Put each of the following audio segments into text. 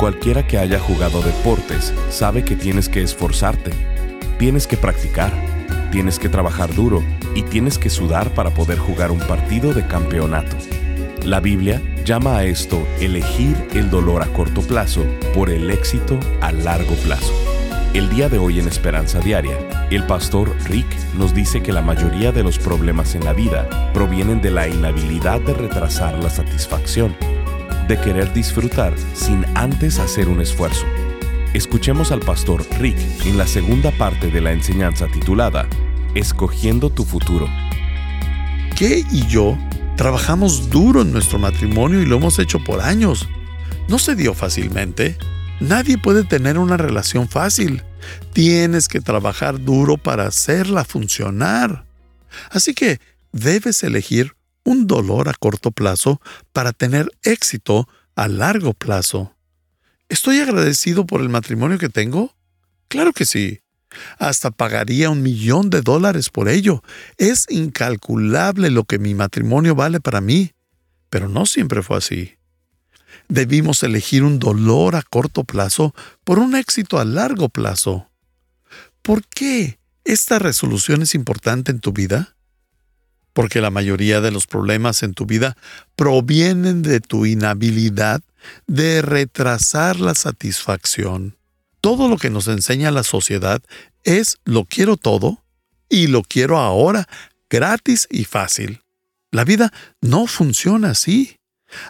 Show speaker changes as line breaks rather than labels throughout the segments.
Cualquiera que haya jugado deportes sabe que tienes que esforzarte, tienes que practicar, tienes que trabajar duro y tienes que sudar para poder jugar un partido de campeonato. La Biblia llama a esto elegir el dolor a corto plazo por el éxito a largo plazo. El día de hoy en Esperanza Diaria, el pastor Rick nos dice que la mayoría de los problemas en la vida provienen de la inhabilidad de retrasar la satisfacción de querer disfrutar sin antes hacer un esfuerzo. Escuchemos al pastor Rick en la segunda parte de la enseñanza titulada Escogiendo tu futuro.
¿Qué y yo trabajamos duro en nuestro matrimonio y lo hemos hecho por años. No se dio fácilmente. Nadie puede tener una relación fácil. Tienes que trabajar duro para hacerla funcionar. Así que debes elegir un dolor a corto plazo para tener éxito a largo plazo. ¿Estoy agradecido por el matrimonio que tengo? Claro que sí. Hasta pagaría un millón de dólares por ello. Es incalculable lo que mi matrimonio vale para mí. Pero no siempre fue así. Debimos elegir un dolor a corto plazo por un éxito a largo plazo. ¿Por qué esta resolución es importante en tu vida? Porque la mayoría de los problemas en tu vida provienen de tu inhabilidad de retrasar la satisfacción. Todo lo que nos enseña la sociedad es lo quiero todo y lo quiero ahora, gratis y fácil. La vida no funciona así.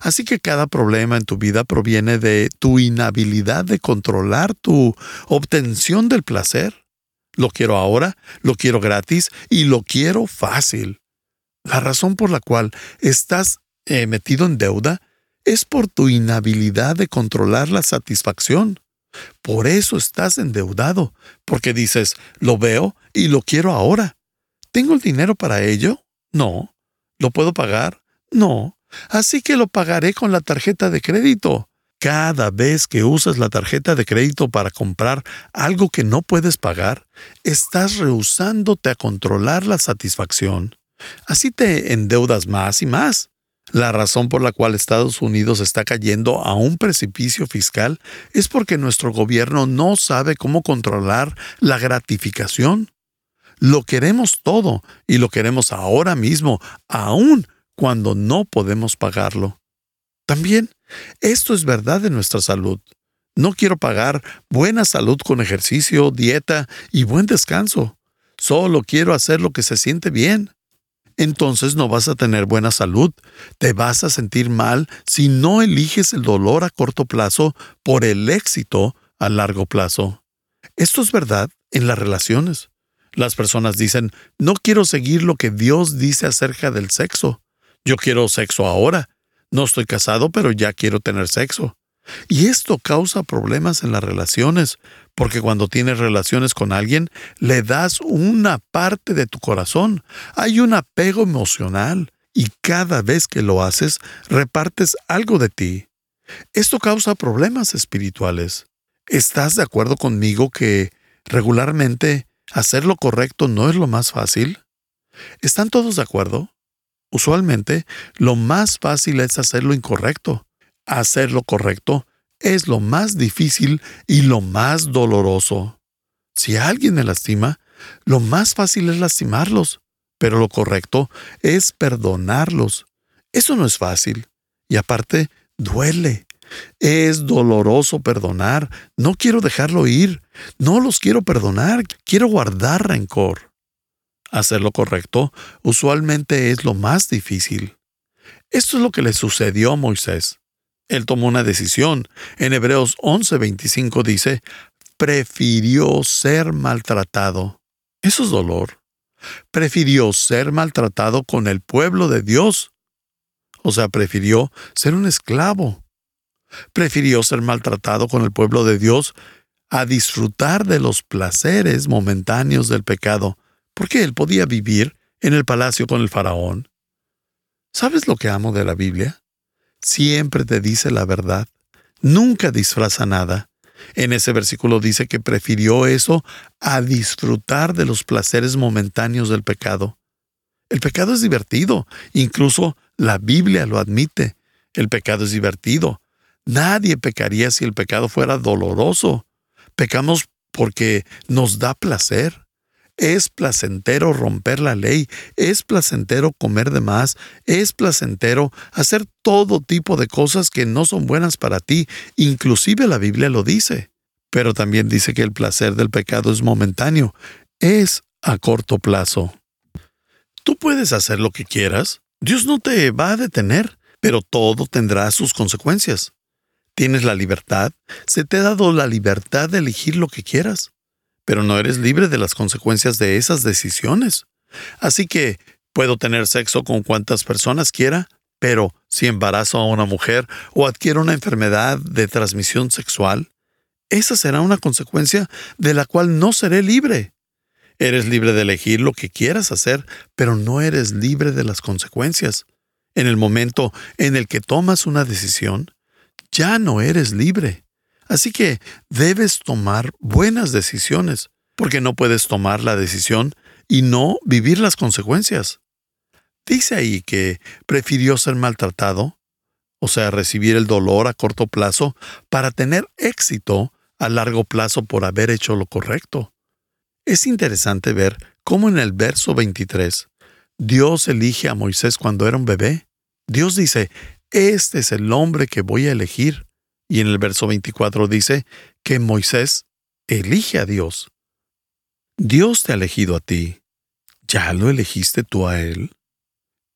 Así que cada problema en tu vida proviene de tu inhabilidad de controlar tu obtención del placer. Lo quiero ahora, lo quiero gratis y lo quiero fácil. La razón por la cual estás eh, metido en deuda es por tu inhabilidad de controlar la satisfacción. Por eso estás endeudado, porque dices, lo veo y lo quiero ahora. ¿Tengo el dinero para ello? No. ¿Lo puedo pagar? No. Así que lo pagaré con la tarjeta de crédito. Cada vez que usas la tarjeta de crédito para comprar algo que no puedes pagar, estás rehusándote a controlar la satisfacción. Así te endeudas más y más. La razón por la cual Estados Unidos está cayendo a un precipicio fiscal es porque nuestro gobierno no sabe cómo controlar la gratificación. Lo queremos todo y lo queremos ahora mismo, aun cuando no podemos pagarlo. También, esto es verdad de nuestra salud. No quiero pagar buena salud con ejercicio, dieta y buen descanso. Solo quiero hacer lo que se siente bien entonces no vas a tener buena salud. Te vas a sentir mal si no eliges el dolor a corto plazo por el éxito a largo plazo. Esto es verdad en las relaciones. Las personas dicen, no quiero seguir lo que Dios dice acerca del sexo. Yo quiero sexo ahora. No estoy casado, pero ya quiero tener sexo. Y esto causa problemas en las relaciones, porque cuando tienes relaciones con alguien, le das una parte de tu corazón. Hay un apego emocional y cada vez que lo haces, repartes algo de ti. Esto causa problemas espirituales. ¿Estás de acuerdo conmigo que regularmente hacer lo correcto no es lo más fácil? ¿Están todos de acuerdo? Usualmente, lo más fácil es hacer lo incorrecto hacer lo correcto es lo más difícil y lo más doloroso. Si alguien me lastima, lo más fácil es lastimarlos, pero lo correcto es perdonarlos. Eso no es fácil. Y aparte, duele. Es doloroso perdonar. No quiero dejarlo ir. No los quiero perdonar. Quiero guardar rencor. Hacer lo correcto usualmente es lo más difícil. Esto es lo que le sucedió a Moisés. Él tomó una decisión. En Hebreos 11:25 dice, prefirió ser maltratado. Eso es dolor. Prefirió ser maltratado con el pueblo de Dios. O sea, prefirió ser un esclavo. Prefirió ser maltratado con el pueblo de Dios a disfrutar de los placeres momentáneos del pecado, porque él podía vivir en el palacio con el faraón. ¿Sabes lo que amo de la Biblia? Siempre te dice la verdad, nunca disfraza nada. En ese versículo dice que prefirió eso a disfrutar de los placeres momentáneos del pecado. El pecado es divertido, incluso la Biblia lo admite. El pecado es divertido. Nadie pecaría si el pecado fuera doloroso. Pecamos porque nos da placer. Es placentero romper la ley, es placentero comer de más, es placentero hacer todo tipo de cosas que no son buenas para ti, inclusive la Biblia lo dice. Pero también dice que el placer del pecado es momentáneo, es a corto plazo. Tú puedes hacer lo que quieras, Dios no te va a detener, pero todo tendrá sus consecuencias. Tienes la libertad, se te ha dado la libertad de elegir lo que quieras pero no eres libre de las consecuencias de esas decisiones. Así que puedo tener sexo con cuantas personas quiera, pero si embarazo a una mujer o adquiero una enfermedad de transmisión sexual, esa será una consecuencia de la cual no seré libre. Eres libre de elegir lo que quieras hacer, pero no eres libre de las consecuencias. En el momento en el que tomas una decisión, ya no eres libre. Así que debes tomar buenas decisiones, porque no puedes tomar la decisión y no vivir las consecuencias. Dice ahí que prefirió ser maltratado, o sea, recibir el dolor a corto plazo, para tener éxito a largo plazo por haber hecho lo correcto. Es interesante ver cómo en el verso 23 Dios elige a Moisés cuando era un bebé. Dios dice, este es el hombre que voy a elegir. Y en el verso 24 dice que Moisés elige a Dios. Dios te ha elegido a ti. ¿Ya lo elegiste tú a él?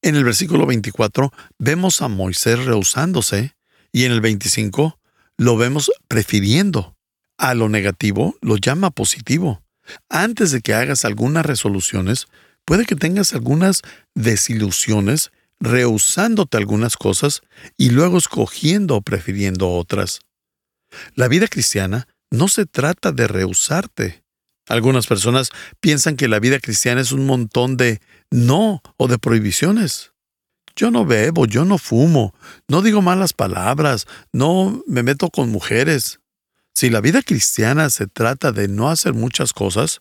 En el versículo 24 vemos a Moisés rehusándose y en el 25 lo vemos prefiriendo. A lo negativo lo llama positivo. Antes de que hagas algunas resoluciones, puede que tengas algunas desilusiones rehusándote algunas cosas y luego escogiendo o prefiriendo otras. La vida cristiana no se trata de rehusarte. Algunas personas piensan que la vida cristiana es un montón de no o de prohibiciones. Yo no bebo, yo no fumo, no digo malas palabras, no me meto con mujeres. Si la vida cristiana se trata de no hacer muchas cosas,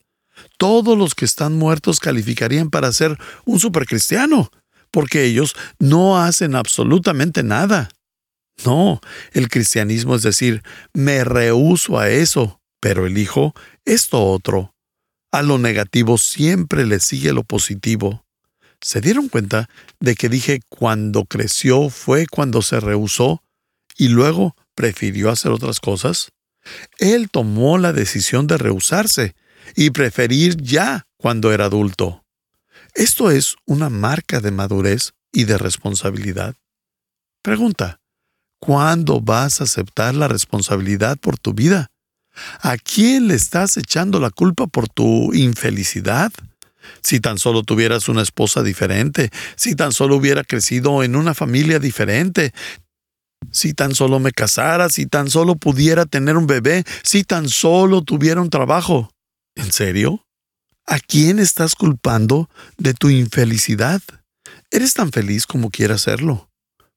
todos los que están muertos calificarían para ser un supercristiano porque ellos no hacen absolutamente nada. No, el cristianismo es decir, me rehuso a eso, pero elijo esto otro. A lo negativo siempre le sigue lo positivo. ¿Se dieron cuenta de que dije cuando creció fue cuando se rehusó y luego prefirió hacer otras cosas? Él tomó la decisión de rehusarse y preferir ya cuando era adulto. Esto es una marca de madurez y de responsabilidad. Pregunta, ¿cuándo vas a aceptar la responsabilidad por tu vida? ¿A quién le estás echando la culpa por tu infelicidad? Si tan solo tuvieras una esposa diferente, si tan solo hubiera crecido en una familia diferente, si tan solo me casara, si tan solo pudiera tener un bebé, si tan solo tuviera un trabajo. ¿En serio? ¿A quién estás culpando de tu infelicidad? Eres tan feliz como quieras serlo,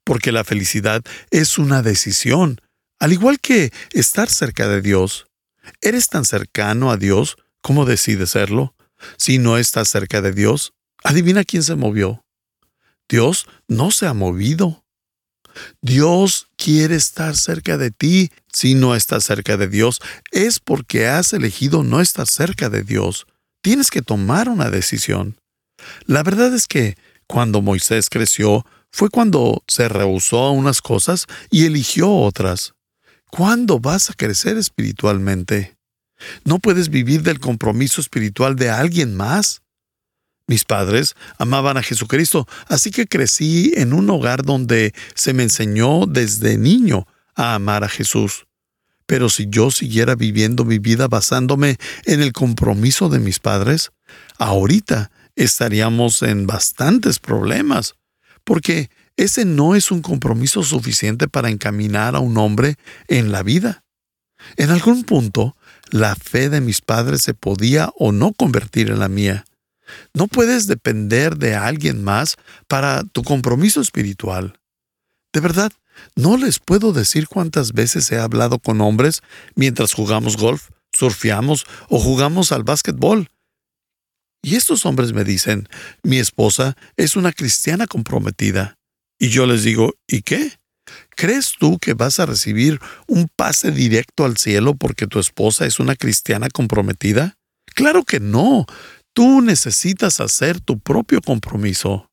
porque la felicidad es una decisión, al igual que estar cerca de Dios. ¿Eres tan cercano a Dios como decides serlo? Si no estás cerca de Dios, adivina quién se movió. Dios no se ha movido. Dios quiere estar cerca de ti. Si no estás cerca de Dios, es porque has elegido no estar cerca de Dios. Tienes que tomar una decisión. La verdad es que cuando Moisés creció fue cuando se rehusó a unas cosas y eligió otras. ¿Cuándo vas a crecer espiritualmente? No puedes vivir del compromiso espiritual de alguien más. Mis padres amaban a Jesucristo, así que crecí en un hogar donde se me enseñó desde niño a amar a Jesús. Pero si yo siguiera viviendo mi vida basándome en el compromiso de mis padres, ahorita estaríamos en bastantes problemas, porque ese no es un compromiso suficiente para encaminar a un hombre en la vida. En algún punto, la fe de mis padres se podía o no convertir en la mía. No puedes depender de alguien más para tu compromiso espiritual. De verdad, no les puedo decir cuántas veces he hablado con hombres mientras jugamos golf, surfeamos o jugamos al básquetbol. Y estos hombres me dicen, mi esposa es una cristiana comprometida. Y yo les digo, ¿y qué? ¿Crees tú que vas a recibir un pase directo al cielo porque tu esposa es una cristiana comprometida? Claro que no. Tú necesitas hacer tu propio compromiso.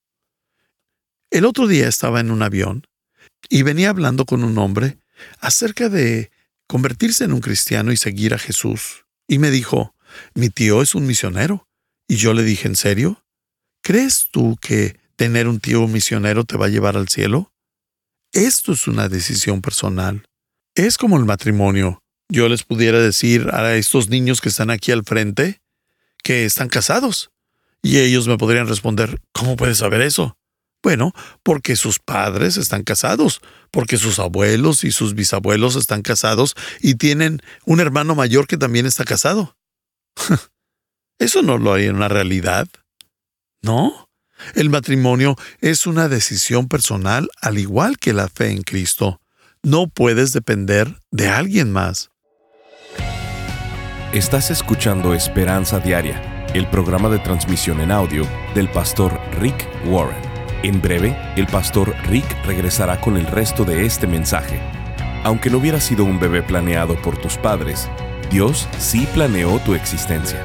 El otro día estaba en un avión y venía hablando con un hombre acerca de convertirse en un cristiano y seguir a Jesús. Y me dijo, mi tío es un misionero. Y yo le dije, ¿en serio? ¿Crees tú que tener un tío misionero te va a llevar al cielo? Esto es una decisión personal. Es como el matrimonio. Yo les pudiera decir a estos niños que están aquí al frente, que están casados. Y ellos me podrían responder, ¿cómo puedes saber eso? Bueno, porque sus padres están casados, porque sus abuelos y sus bisabuelos están casados y tienen un hermano mayor que también está casado. Eso no lo hay en una realidad. No. El matrimonio es una decisión personal al igual que la fe en Cristo. No puedes depender de alguien más.
Estás escuchando Esperanza Diaria, el programa de transmisión en audio del pastor Rick Warren. En breve, el pastor Rick regresará con el resto de este mensaje. Aunque no hubiera sido un bebé planeado por tus padres, Dios sí planeó tu existencia.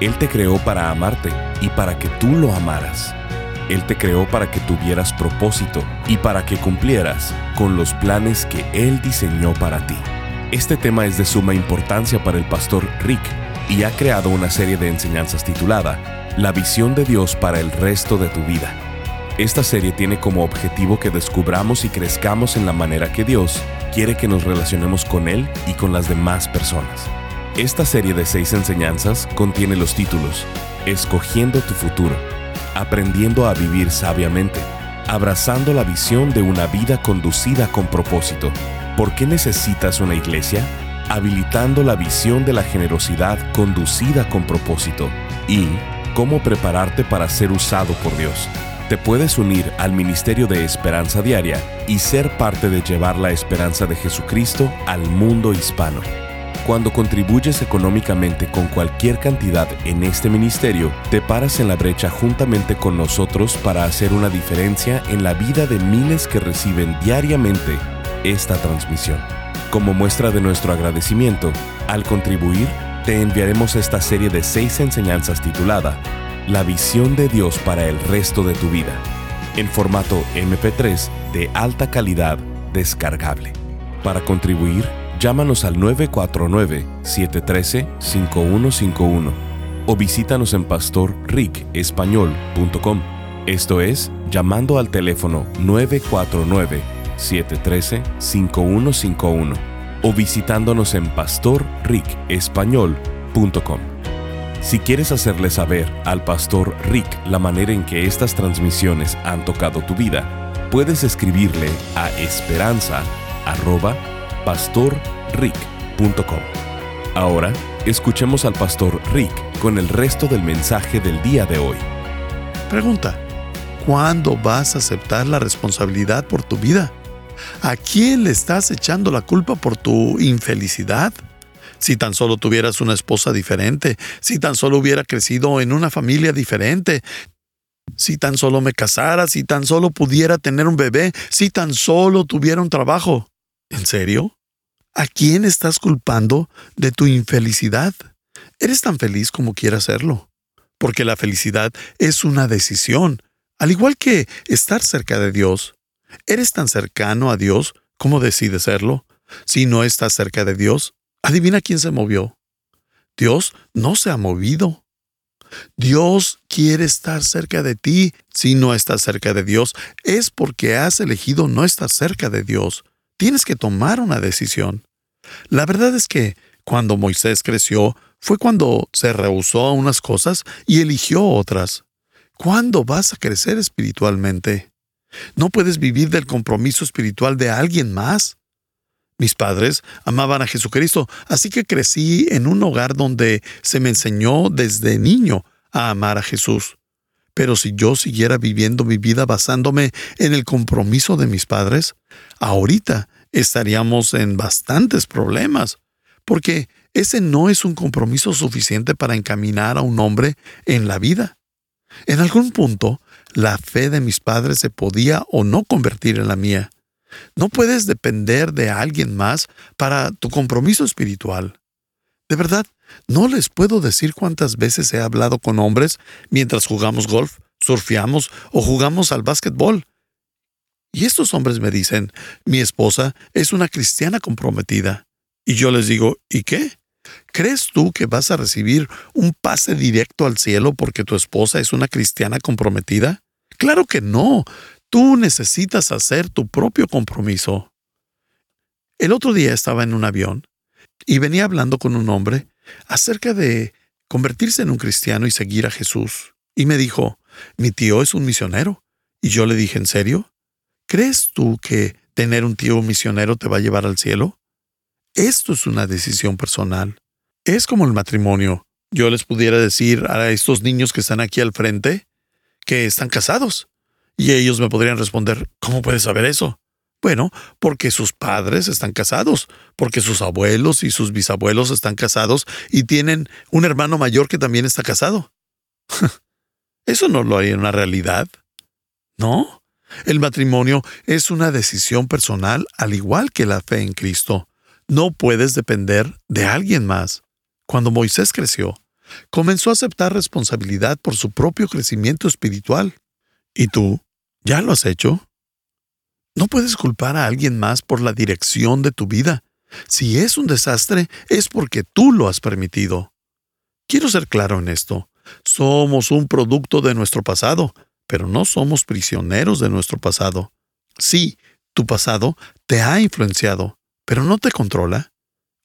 Él te creó para amarte y para que tú lo amaras. Él te creó para que tuvieras propósito y para que cumplieras con los planes que Él diseñó para ti. Este tema es de suma importancia para el pastor Rick y ha creado una serie de enseñanzas titulada La visión de Dios para el resto de tu vida. Esta serie tiene como objetivo que descubramos y crezcamos en la manera que Dios quiere que nos relacionemos con Él y con las demás personas. Esta serie de seis enseñanzas contiene los títulos Escogiendo tu futuro, Aprendiendo a vivir sabiamente, Abrazando la visión de una vida conducida con propósito, ¿Por qué necesitas una iglesia? Habilitando la visión de la generosidad conducida con propósito y cómo prepararte para ser usado por Dios. Te puedes unir al Ministerio de Esperanza Diaria y ser parte de llevar la esperanza de Jesucristo al mundo hispano. Cuando contribuyes económicamente con cualquier cantidad en este ministerio, te paras en la brecha juntamente con nosotros para hacer una diferencia en la vida de miles que reciben diariamente esta transmisión. Como muestra de nuestro agradecimiento, al contribuir, te enviaremos esta serie de seis enseñanzas titulada La visión de Dios para el resto de tu vida, en formato MP3 de alta calidad descargable. Para contribuir, llámanos al 949-713-5151 o visítanos en pastorricespañol.com. Esto es, llamando al teléfono 949 713-5151 o visitándonos en pastorricespañol.com. Si quieres hacerle saber al pastor Rick la manera en que estas transmisiones han tocado tu vida, puedes escribirle a esperanza@pastorrick.com. Ahora, escuchemos al pastor Rick con el resto del mensaje del día de hoy.
Pregunta: ¿Cuándo vas a aceptar la responsabilidad por tu vida? ¿A quién le estás echando la culpa por tu infelicidad? Si tan solo tuvieras una esposa diferente, si tan solo hubiera crecido en una familia diferente, si tan solo me casara, si tan solo pudiera tener un bebé, si tan solo tuviera un trabajo. ¿En serio? ¿A quién estás culpando de tu infelicidad? Eres tan feliz como quieras serlo, porque la felicidad es una decisión, al igual que estar cerca de Dios. ¿Eres tan cercano a Dios como decides serlo? Si no estás cerca de Dios, adivina quién se movió. Dios no se ha movido. Dios quiere estar cerca de ti. Si no estás cerca de Dios, es porque has elegido no estar cerca de Dios. Tienes que tomar una decisión. La verdad es que cuando Moisés creció, fue cuando se rehusó a unas cosas y eligió otras. ¿Cuándo vas a crecer espiritualmente? No puedes vivir del compromiso espiritual de alguien más. Mis padres amaban a Jesucristo, así que crecí en un hogar donde se me enseñó desde niño a amar a Jesús. Pero si yo siguiera viviendo mi vida basándome en el compromiso de mis padres, ahorita estaríamos en bastantes problemas, porque ese no es un compromiso suficiente para encaminar a un hombre en la vida. En algún punto, la fe de mis padres se podía o no convertir en la mía. No puedes depender de alguien más para tu compromiso espiritual. De verdad, no les puedo decir cuántas veces he hablado con hombres mientras jugamos golf, surfeamos o jugamos al básquetbol. Y estos hombres me dicen, mi esposa es una cristiana comprometida. Y yo les digo, ¿y qué? ¿Crees tú que vas a recibir un pase directo al cielo porque tu esposa es una cristiana comprometida? Claro que no. Tú necesitas hacer tu propio compromiso. El otro día estaba en un avión y venía hablando con un hombre acerca de convertirse en un cristiano y seguir a Jesús. Y me dijo, mi tío es un misionero. Y yo le dije, ¿en serio? ¿Crees tú que tener un tío misionero te va a llevar al cielo? Esto es una decisión personal. Es como el matrimonio. Yo les pudiera decir a estos niños que están aquí al frente que están casados. Y ellos me podrían responder, ¿cómo puedes saber eso? Bueno, porque sus padres están casados, porque sus abuelos y sus bisabuelos están casados y tienen un hermano mayor que también está casado. Eso no lo hay en una realidad. No. El matrimonio es una decisión personal al igual que la fe en Cristo. No puedes depender de alguien más. Cuando Moisés creció, comenzó a aceptar responsabilidad por su propio crecimiento espiritual. ¿Y tú? ¿Ya lo has hecho? No puedes culpar a alguien más por la dirección de tu vida. Si es un desastre, es porque tú lo has permitido. Quiero ser claro en esto. Somos un producto de nuestro pasado, pero no somos prisioneros de nuestro pasado. Sí, tu pasado te ha influenciado, pero no te controla.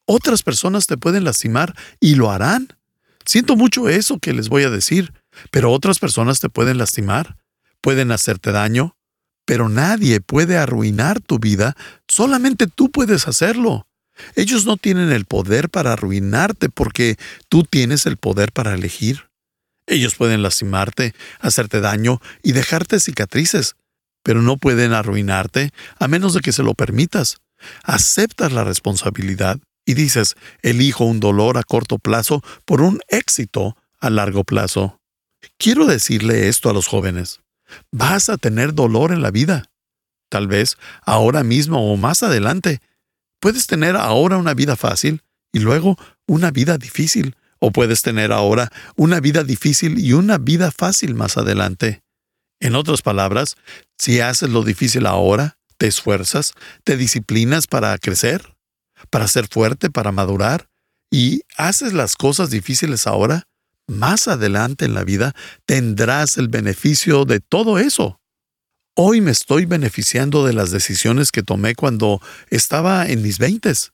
Otras personas te pueden lastimar y lo harán. Siento mucho eso que les voy a decir, pero otras personas te pueden lastimar, pueden hacerte daño, pero nadie puede arruinar tu vida, solamente tú puedes hacerlo. Ellos no tienen el poder para arruinarte porque tú tienes el poder para elegir. Ellos pueden lastimarte, hacerte daño y dejarte cicatrices, pero no pueden arruinarte a menos de que se lo permitas aceptas la responsabilidad y dices, elijo un dolor a corto plazo por un éxito a largo plazo. Quiero decirle esto a los jóvenes. Vas a tener dolor en la vida. Tal vez ahora mismo o más adelante. Puedes tener ahora una vida fácil y luego una vida difícil. O puedes tener ahora una vida difícil y una vida fácil más adelante. En otras palabras, si haces lo difícil ahora, te esfuerzas, te disciplinas para crecer, para ser fuerte, para madurar, y haces las cosas difíciles ahora, más adelante en la vida tendrás el beneficio de todo eso. Hoy me estoy beneficiando de las decisiones que tomé cuando estaba en mis veintes.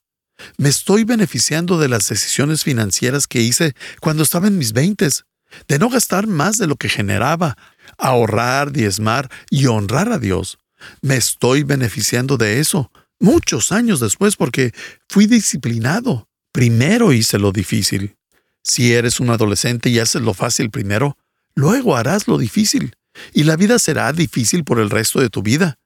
Me estoy beneficiando de las decisiones financieras que hice cuando estaba en mis veintes, de no gastar más de lo que generaba, ahorrar, diezmar y honrar a Dios. Me estoy beneficiando de eso muchos años después porque fui disciplinado. Primero hice lo difícil. Si eres un adolescente y haces lo fácil primero, luego harás lo difícil. Y la vida será difícil por el resto de tu vida.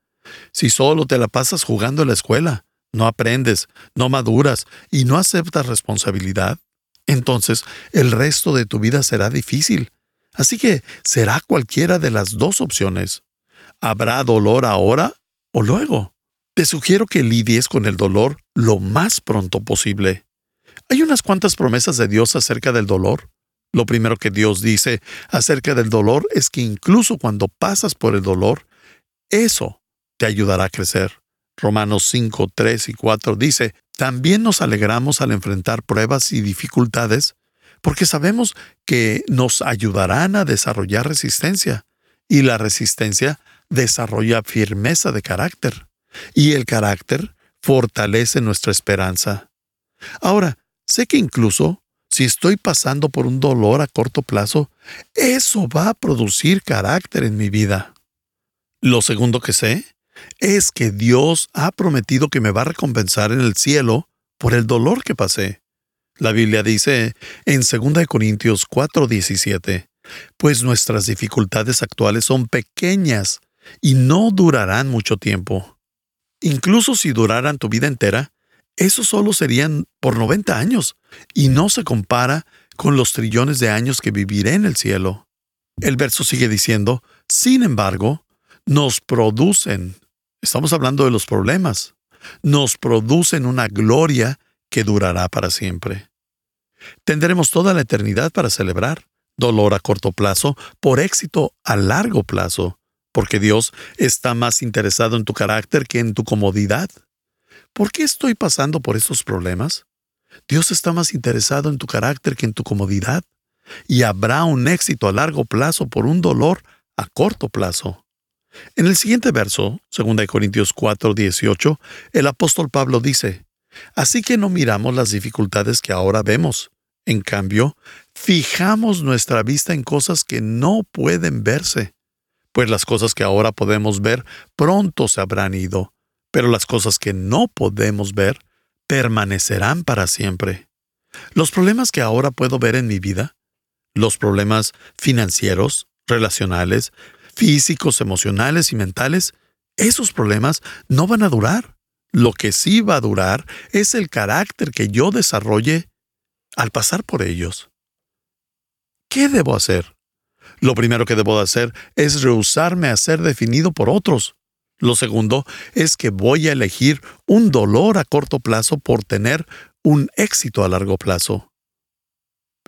Si solo te la pasas jugando en la escuela, no aprendes, no maduras y no aceptas responsabilidad, entonces el resto de tu vida será difícil. Así que será cualquiera de las dos opciones. ¿Habrá dolor ahora o luego? Te sugiero que lidies con el dolor lo más pronto posible. Hay unas cuantas promesas de Dios acerca del dolor. Lo primero que Dios dice acerca del dolor es que incluso cuando pasas por el dolor, eso te ayudará a crecer. Romanos 5, 3 y 4 dice, también nos alegramos al enfrentar pruebas y dificultades, porque sabemos que nos ayudarán a desarrollar resistencia, y la resistencia desarrolla firmeza de carácter y el carácter fortalece nuestra esperanza. Ahora, sé que incluso si estoy pasando por un dolor a corto plazo, eso va a producir carácter en mi vida. Lo segundo que sé es que Dios ha prometido que me va a recompensar en el cielo por el dolor que pasé. La Biblia dice en 2 Corintios 4:17, pues nuestras dificultades actuales son pequeñas y no durarán mucho tiempo. Incluso si duraran tu vida entera, eso solo serían por 90 años y no se compara con los trillones de años que viviré en el cielo. El verso sigue diciendo, sin embargo, nos producen, estamos hablando de los problemas, nos producen una gloria que durará para siempre. Tendremos toda la eternidad para celebrar, dolor a corto plazo por éxito a largo plazo, porque Dios está más interesado en tu carácter que en tu comodidad. ¿Por qué estoy pasando por estos problemas? Dios está más interesado en tu carácter que en tu comodidad, y habrá un éxito a largo plazo por un dolor a corto plazo. En el siguiente verso, 2 Corintios 4, 18, el apóstol Pablo dice, Así que no miramos las dificultades que ahora vemos. En cambio, fijamos nuestra vista en cosas que no pueden verse pues las cosas que ahora podemos ver pronto se habrán ido, pero las cosas que no podemos ver permanecerán para siempre. Los problemas que ahora puedo ver en mi vida, los problemas financieros, relacionales, físicos, emocionales y mentales, esos problemas no van a durar. Lo que sí va a durar es el carácter que yo desarrolle al pasar por ellos. ¿Qué debo hacer? Lo primero que debo hacer es rehusarme a ser definido por otros. Lo segundo es que voy a elegir un dolor a corto plazo por tener un éxito a largo plazo.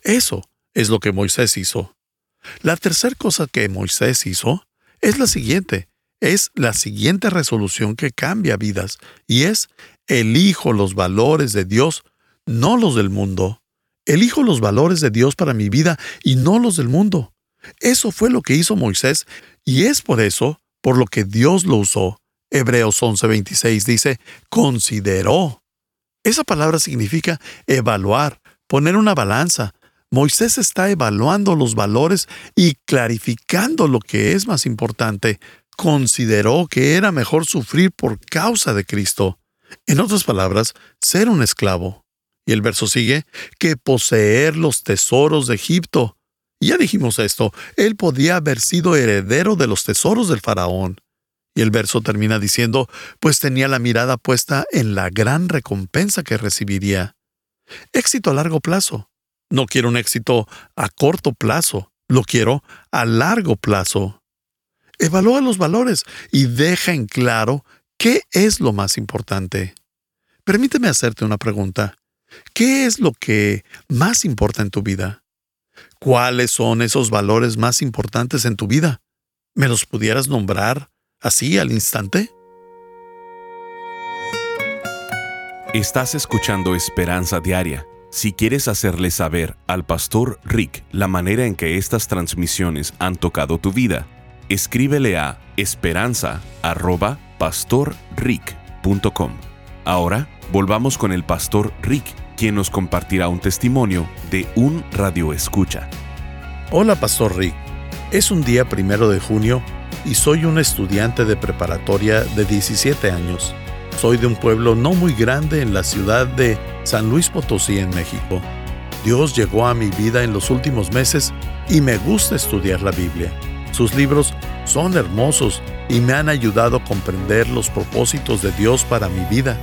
Eso es lo que Moisés hizo. La tercera cosa que Moisés hizo es la siguiente. Es la siguiente resolución que cambia vidas, y es elijo los valores de Dios, no los del mundo. Elijo los valores de Dios para mi vida y no los del mundo. Eso fue lo que hizo Moisés y es por eso por lo que Dios lo usó. Hebreos 11:26 dice, consideró. Esa palabra significa evaluar, poner una balanza. Moisés está evaluando los valores y clarificando lo que es más importante. Consideró que era mejor sufrir por causa de Cristo. En otras palabras, ser un esclavo. Y el verso sigue, que poseer los tesoros de Egipto. Ya dijimos esto, él podía haber sido heredero de los tesoros del faraón. Y el verso termina diciendo, pues tenía la mirada puesta en la gran recompensa que recibiría. Éxito a largo plazo. No quiero un éxito a corto plazo, lo quiero a largo plazo. Evalúa los valores y deja en claro qué es lo más importante. Permíteme hacerte una pregunta. ¿Qué es lo que más importa en tu vida? ¿Cuáles son esos valores más importantes en tu vida? ¿Me los pudieras nombrar así al instante?
Estás escuchando Esperanza Diaria. Si quieres hacerle saber al pastor Rick la manera en que estas transmisiones han tocado tu vida, escríbele a esperanza.pastorrick.com. Ahora volvamos con el pastor Rick quien nos compartirá un testimonio de un radio escucha.
Hola, Pastor Rick. Es un día primero de junio y soy un estudiante de preparatoria de 17 años. Soy de un pueblo no muy grande en la ciudad de San Luis Potosí, en México. Dios llegó a mi vida en los últimos meses y me gusta estudiar la Biblia. Sus libros son hermosos y me han ayudado a comprender los propósitos de Dios para mi vida.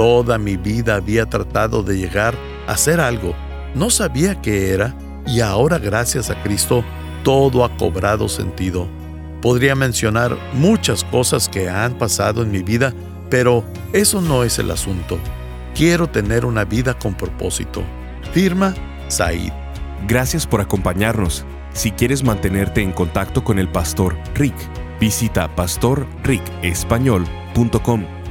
Toda mi vida había tratado de llegar a hacer algo. No sabía qué era y ahora gracias a Cristo todo ha cobrado sentido. Podría mencionar muchas cosas que han pasado en mi vida, pero eso no es el asunto. Quiero tener una vida con propósito. Firma Said.
Gracias por acompañarnos. Si quieres mantenerte en contacto con el pastor Rick, visita pastorricespañol.com